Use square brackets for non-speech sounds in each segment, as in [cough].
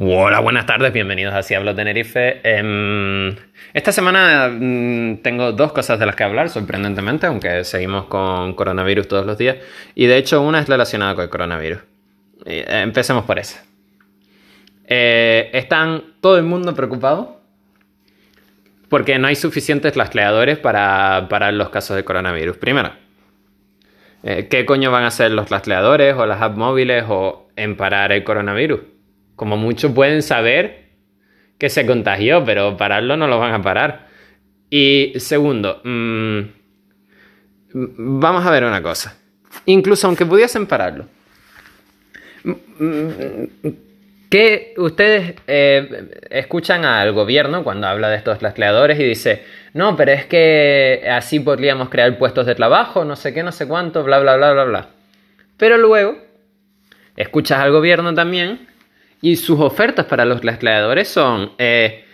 Hola, buenas tardes, bienvenidos a Si Hablo Tenerife. Em, esta semana mm, tengo dos cosas de las que hablar, sorprendentemente, aunque seguimos con coronavirus todos los días. Y de hecho, una es relacionada con el coronavirus. Eh, empecemos por esa. Eh, ¿Están todo el mundo preocupado? Porque no hay suficientes rastreadores para parar los casos de coronavirus. Primero, eh, ¿qué coño van a hacer los rastreadores o las apps móviles o en parar el coronavirus? Como muchos pueden saber que se contagió, pero pararlo no lo van a parar. Y segundo, mm, vamos a ver una cosa. Incluso aunque pudiesen pararlo, mm, mm, que ustedes eh, escuchan al gobierno cuando habla de estos rastreadores y dice, no, pero es que así podríamos crear puestos de trabajo, no sé qué, no sé cuánto, bla, bla, bla, bla, bla. Pero luego, escuchas al gobierno también y sus ofertas para los rastreadores son, eh,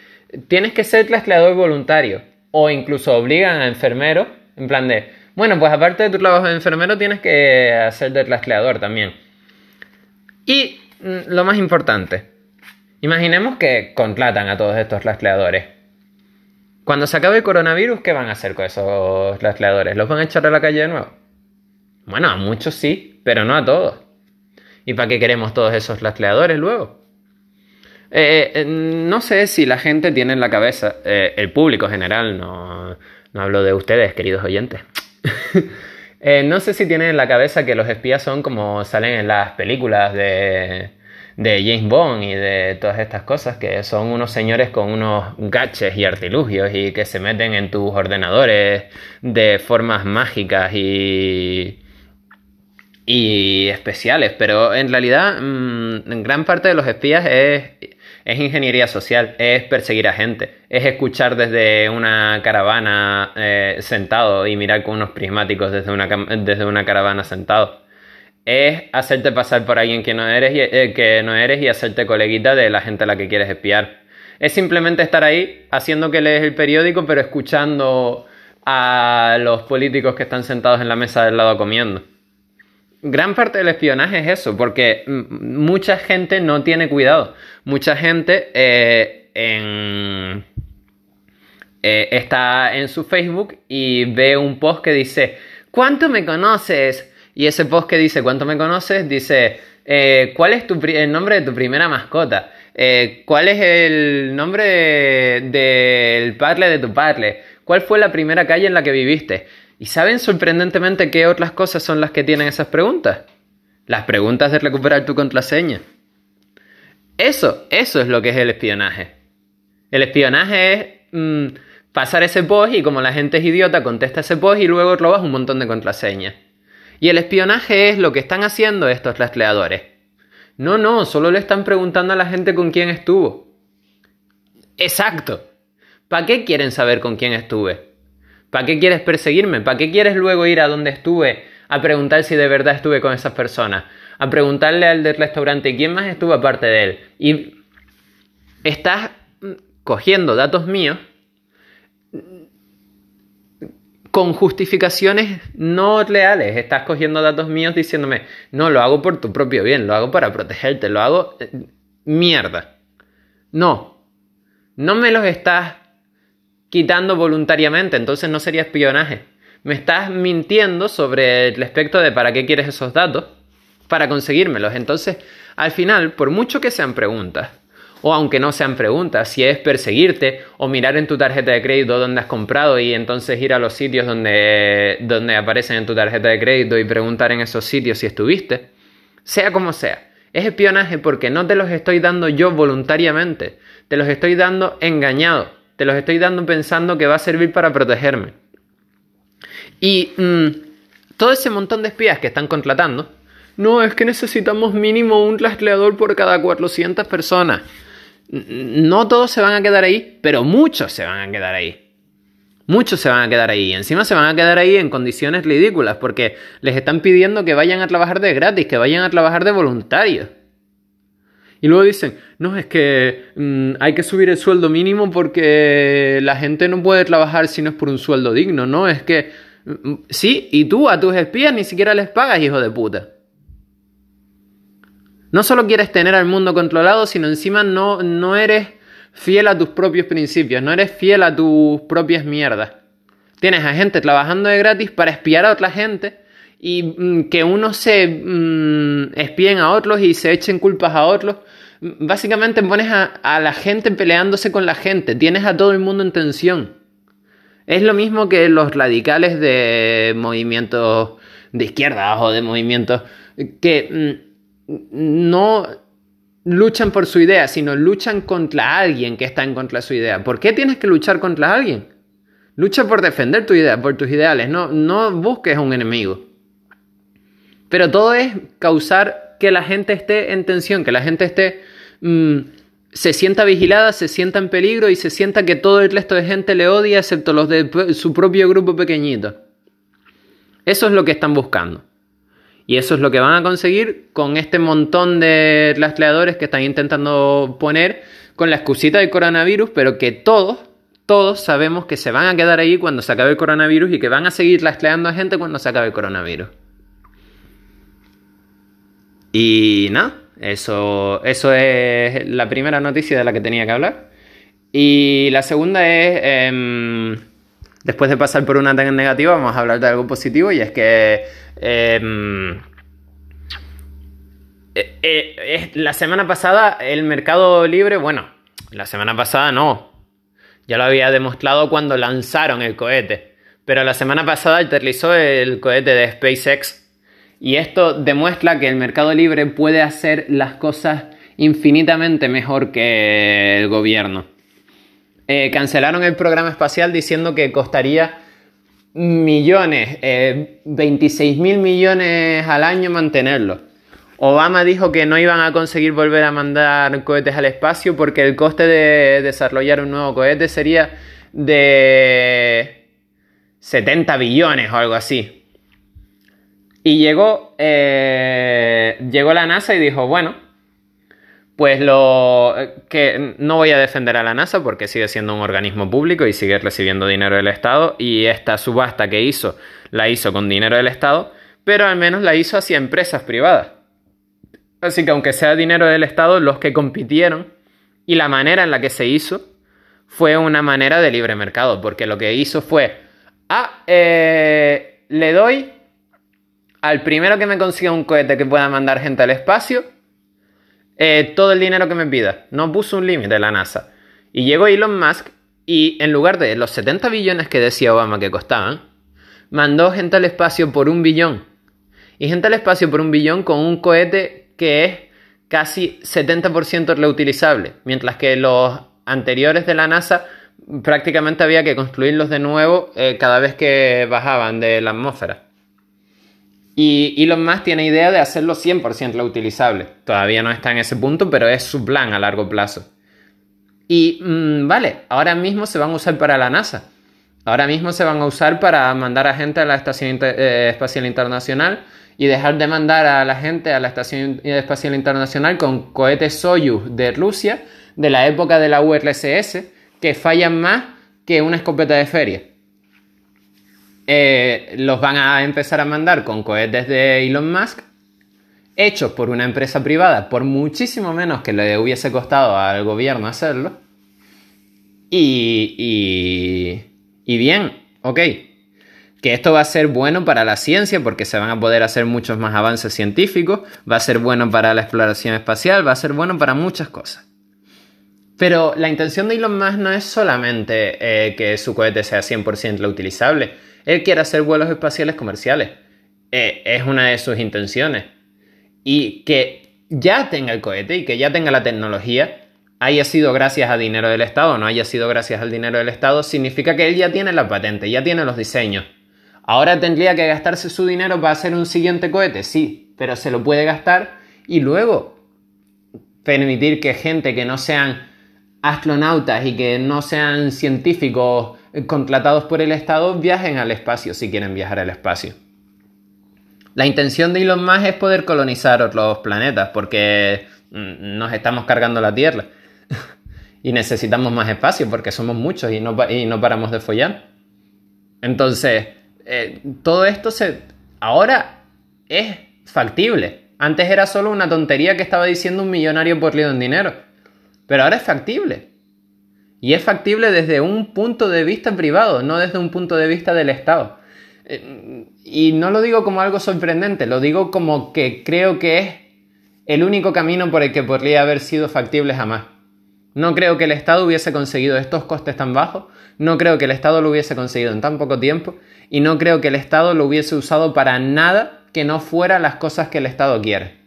tienes que ser rastreador voluntario o incluso obligan a enfermeros, en plan de, bueno, pues aparte de tu trabajo de enfermero tienes que hacer de rastreador también. Y mm, lo más importante, imaginemos que contratan a todos estos rastreadores. Cuando se acabe el coronavirus, ¿qué van a hacer con esos rastreadores? ¿Los van a echar a la calle de nuevo? Bueno, a muchos sí, pero no a todos. ¿Y para qué queremos todos esos rastreadores luego? Eh, eh, no sé si la gente tiene en la cabeza, eh, el público general, no, no hablo de ustedes, queridos oyentes. [laughs] no sé si tienen en la cabeza que los espías son como salen en las películas de, de James Bond y de todas estas cosas, que son unos señores con unos gaches y artilugios y que se meten en tus ordenadores de formas mágicas y y especiales, pero en realidad mm, gran parte de los espías es, es, ingeniería social, es perseguir a gente, es escuchar desde una caravana eh, sentado y mirar con unos prismáticos desde una, desde una caravana sentado. Es hacerte pasar por alguien que no, eres y, eh, que no eres y hacerte coleguita de la gente a la que quieres espiar. Es simplemente estar ahí haciendo que lees el periódico pero escuchando a los políticos que están sentados en la mesa del lado comiendo gran parte del espionaje es eso, porque mucha gente no tiene cuidado. Mucha gente eh, eh, está en su Facebook y ve un post que dice, ¿cuánto me conoces? Y ese post que dice, ¿cuánto me conoces? Dice, eh, ¿cuál es tu el nombre de tu primera mascota? ¿Cuál es el nombre del padre de tu padre? ¿Cuál fue la primera calle en la que viviste? ¿Y saben sorprendentemente qué otras cosas son las que tienen esas preguntas? Las preguntas de recuperar tu contraseña. Eso, eso es lo que es el espionaje. El espionaje es mm, pasar ese post y como la gente es idiota, contesta ese post y luego robas un montón de contraseñas. Y el espionaje es lo que están haciendo estos rastreadores. No, no, solo le están preguntando a la gente con quién estuvo. Exacto. ¿Para qué quieren saber con quién estuve? ¿Para qué quieres perseguirme? ¿Para qué quieres luego ir a donde estuve a preguntar si de verdad estuve con esas personas? A preguntarle al del restaurante quién más estuvo aparte de él. Y estás cogiendo datos míos con justificaciones no reales. Estás cogiendo datos míos diciéndome, no, lo hago por tu propio bien, lo hago para protegerte, lo hago... Eh, mierda. No. No me los estás quitando voluntariamente, entonces no sería espionaje. Me estás mintiendo sobre el aspecto de para qué quieres esos datos, para conseguírmelos. Entonces, al final, por mucho que sean preguntas, o aunque no sean preguntas, si es perseguirte o mirar en tu tarjeta de crédito dónde has comprado y entonces ir a los sitios donde, donde aparecen en tu tarjeta de crédito y preguntar en esos sitios si estuviste, sea como sea. Es espionaje porque no te los estoy dando yo voluntariamente, te los estoy dando engañado te los estoy dando pensando que va a servir para protegerme. Y mm, todo ese montón de espías que están contratando, no, es que necesitamos mínimo un rastreador por cada 400 personas. No todos se van a quedar ahí, pero muchos se van a quedar ahí. Muchos se van a quedar ahí. Encima se van a quedar ahí en condiciones ridículas porque les están pidiendo que vayan a trabajar de gratis, que vayan a trabajar de voluntarios. Y luego dicen, no, es que mm, hay que subir el sueldo mínimo porque la gente no puede trabajar si no es por un sueldo digno, ¿no? Es que, mm, sí, y tú a tus espías ni siquiera les pagas, hijo de puta. No solo quieres tener al mundo controlado, sino encima no, no eres fiel a tus propios principios, no eres fiel a tus propias mierdas. Tienes a gente trabajando de gratis para espiar a otra gente y mm, que unos se mm, espíen a otros y se echen culpas a otros. Básicamente pones a, la gente peleándose con la gente, tienes a todo el mundo en tensión. Es lo mismo que los radicales de movimientos de izquierda o de movimientos que mm, no luchan por su idea, sino luchan contra alguien que está en contra de su idea. ¿Por qué tienes que luchar contra alguien? Lucha por defender tu idea, por tus ideales, no, no busques un enemigo. Pero todo es causar que la gente esté en tensión, que la gente esté... Mm, se sienta vigilada, se sienta en peligro y se sienta que todo el resto de gente le odia excepto los de su propio grupo pequeñito. Eso es lo que están buscando. Y eso es lo que van a conseguir con este montón de rastreadores que están intentando poner con la excusita del coronavirus, pero que todos, todos sabemos que se van a quedar ahí cuando se acabe el coronavirus y que van a seguir rastreando a gente cuando se acabe el coronavirus. Y nada, eso, eso es la primera noticia de la que tenía que hablar. Y la segunda es, em, después de pasar por una tan negativa, vamos a hablar de algo positivo y es que Em, eh, eh, la semana pasada el mercado libre, bueno, la semana pasada no, ya lo había demostrado cuando lanzaron el cohete, pero la semana pasada aterrizó el cohete de SpaceX y esto demuestra que el mercado libre puede hacer las cosas infinitamente mejor que el gobierno. Eh, cancelaron el programa espacial diciendo que costaría millones, 26 eh, mil millones al año mantenerlo. Obama dijo que no iban a conseguir volver a mandar cohetes al espacio porque el coste de desarrollar un nuevo cohete sería de 70 billones o algo así. Y llegó, eh, llegó la NASA y dijo, bueno, pues lo que no voy a defender a la NASA porque sigue siendo un organismo público y sigue recibiendo dinero del Estado y esta subasta que hizo la hizo con dinero del Estado, pero al menos la hizo hacia empresas privadas. Así que aunque sea dinero del Estado, los que compitieron y la manera en la que se hizo fue una manera de libre mercado, porque lo que hizo fue, ah, eh, le doy al primero que me consiga un cohete que pueda mandar gente al espacio, eh, todo el dinero que me pida. No puso un límite la NASA. Y llegó Elon Musk y en lugar de los 70 billones que decía Obama que costaban, mandó gente al espacio por un billón. Y gente al espacio por un billón con un cohete que es casi 70% reutilizable, mientras que los anteriores de la NASA prácticamente había que construirlos de nuevo eh, cada vez que bajaban de la atmósfera. Y Elon Musk tiene idea de hacerlo 100% reutilizable. Todavía no está en ese punto, pero es su plan a largo plazo. Y mm, vale, ahora mismo se van a usar para la NASA. Ahora mismo se van a usar para mandar a gente a la Estación eh, Espacial Internacional y dejar de mandar a la gente a la Estación Espacial Internacional con cohetes Soyuz de Rusia de la época de la URSS que fallan más que una escopeta de feria. Eh, los van a empezar a mandar con cohetes de Elon Musk, hechos por una empresa privada, por muchísimo menos que le hubiese costado al gobierno hacerlo. Y, y, y bien, ok. Que esto va a ser bueno para la ciencia porque se van a poder hacer muchos más avances científicos, va a ser bueno para la exploración espacial, va a ser bueno para muchas cosas. Pero la intención de Elon Musk no es solamente eh, que su cohete sea 100% reutilizable él quiere hacer vuelos espaciales comerciales. Eh, es una de sus intenciones. Y que ya tenga el cohete y que ya tenga la tecnología, haya sido gracias a dinero del Estado o no haya sido gracias al dinero del Estado, significa que él ya tiene la patente, ya tiene los diseños. Ahora tendría que gastarse su dinero para hacer un siguiente cohete, sí, pero se lo puede gastar y luego permitir que gente que no sean astronautas y que no sean científicos contratados por el Estado viajen al espacio si quieren viajar al espacio. La intención de Elon Musk es poder colonizar otros planetas porque mm, nos estamos cargando la Tierra [laughs] y necesitamos más espacio porque somos muchos y no, y no paramos de follar. Entonces, eh, todo esto se, ahora es factible. Antes era solo una tontería que estaba diciendo un millonario por lío en dinero. Pero ahora es factible. Y es factible desde un punto de vista privado, no desde un punto de vista del Estado. Eh, y no lo digo como algo sorprendente, lo digo como que creo que es el único camino por el que podría haber sido factible jamás. No creo que el Estado hubiese conseguido estos costes tan bajos, no creo que el Estado lo hubiese conseguido en tan poco tiempo y no creo que el Estado lo hubiese usado para nada que no fuera las cosas que el Estado quiere.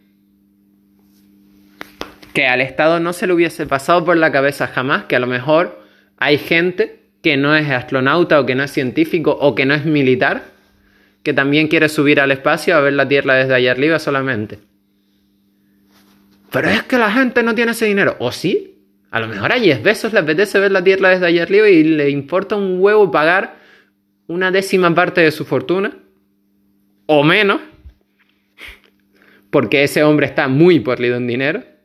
Que al Estado no se le hubiese pasado por la cabeza jamás que a lo mejor hay gente que no es astronauta o que no es científico o que no es militar que también quiere subir al espacio a ver la Tierra desde allá arriba solamente. Pero es que la gente no tiene ese dinero. ¿O sí? A lo mejor a 10 besos le apetece ver la Tierra desde allá arriba y le importa un huevo pagar una décima parte de su fortuna. O menos. Porque ese hombre está muy porlido en dinero.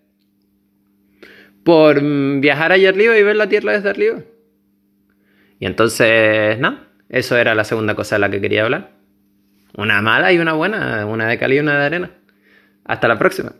Por mm, viajar allá arriba y ver la Tierra desde arriba. Y entonces, no. Eso era la segunda cosa de la que quería hablar. Una mala y una buena. Una de cal y una de arena. Hasta la próxima.